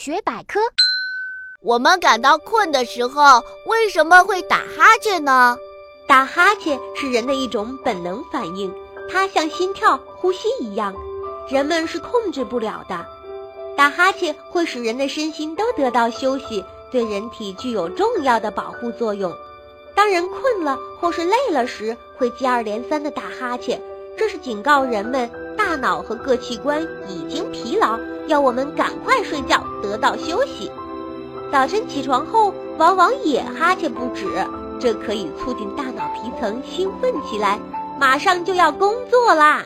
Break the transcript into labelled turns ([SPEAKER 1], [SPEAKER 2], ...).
[SPEAKER 1] 学百科。
[SPEAKER 2] 我们感到困的时候，为什么会打哈欠呢？
[SPEAKER 3] 打哈欠是人的一种本能反应，它像心跳、呼吸一样，人们是控制不了的。打哈欠会使人的身心都得到休息，对人体具有重要的保护作用。当人困了或是累了时，会接二连三地打哈欠，这是警告人们大脑和各器官已经疲劳，要我们赶快睡觉，得到休息。早晨起床后，往往也哈欠不止，这可以促进大脑皮层兴奋起来，马上就要工作啦。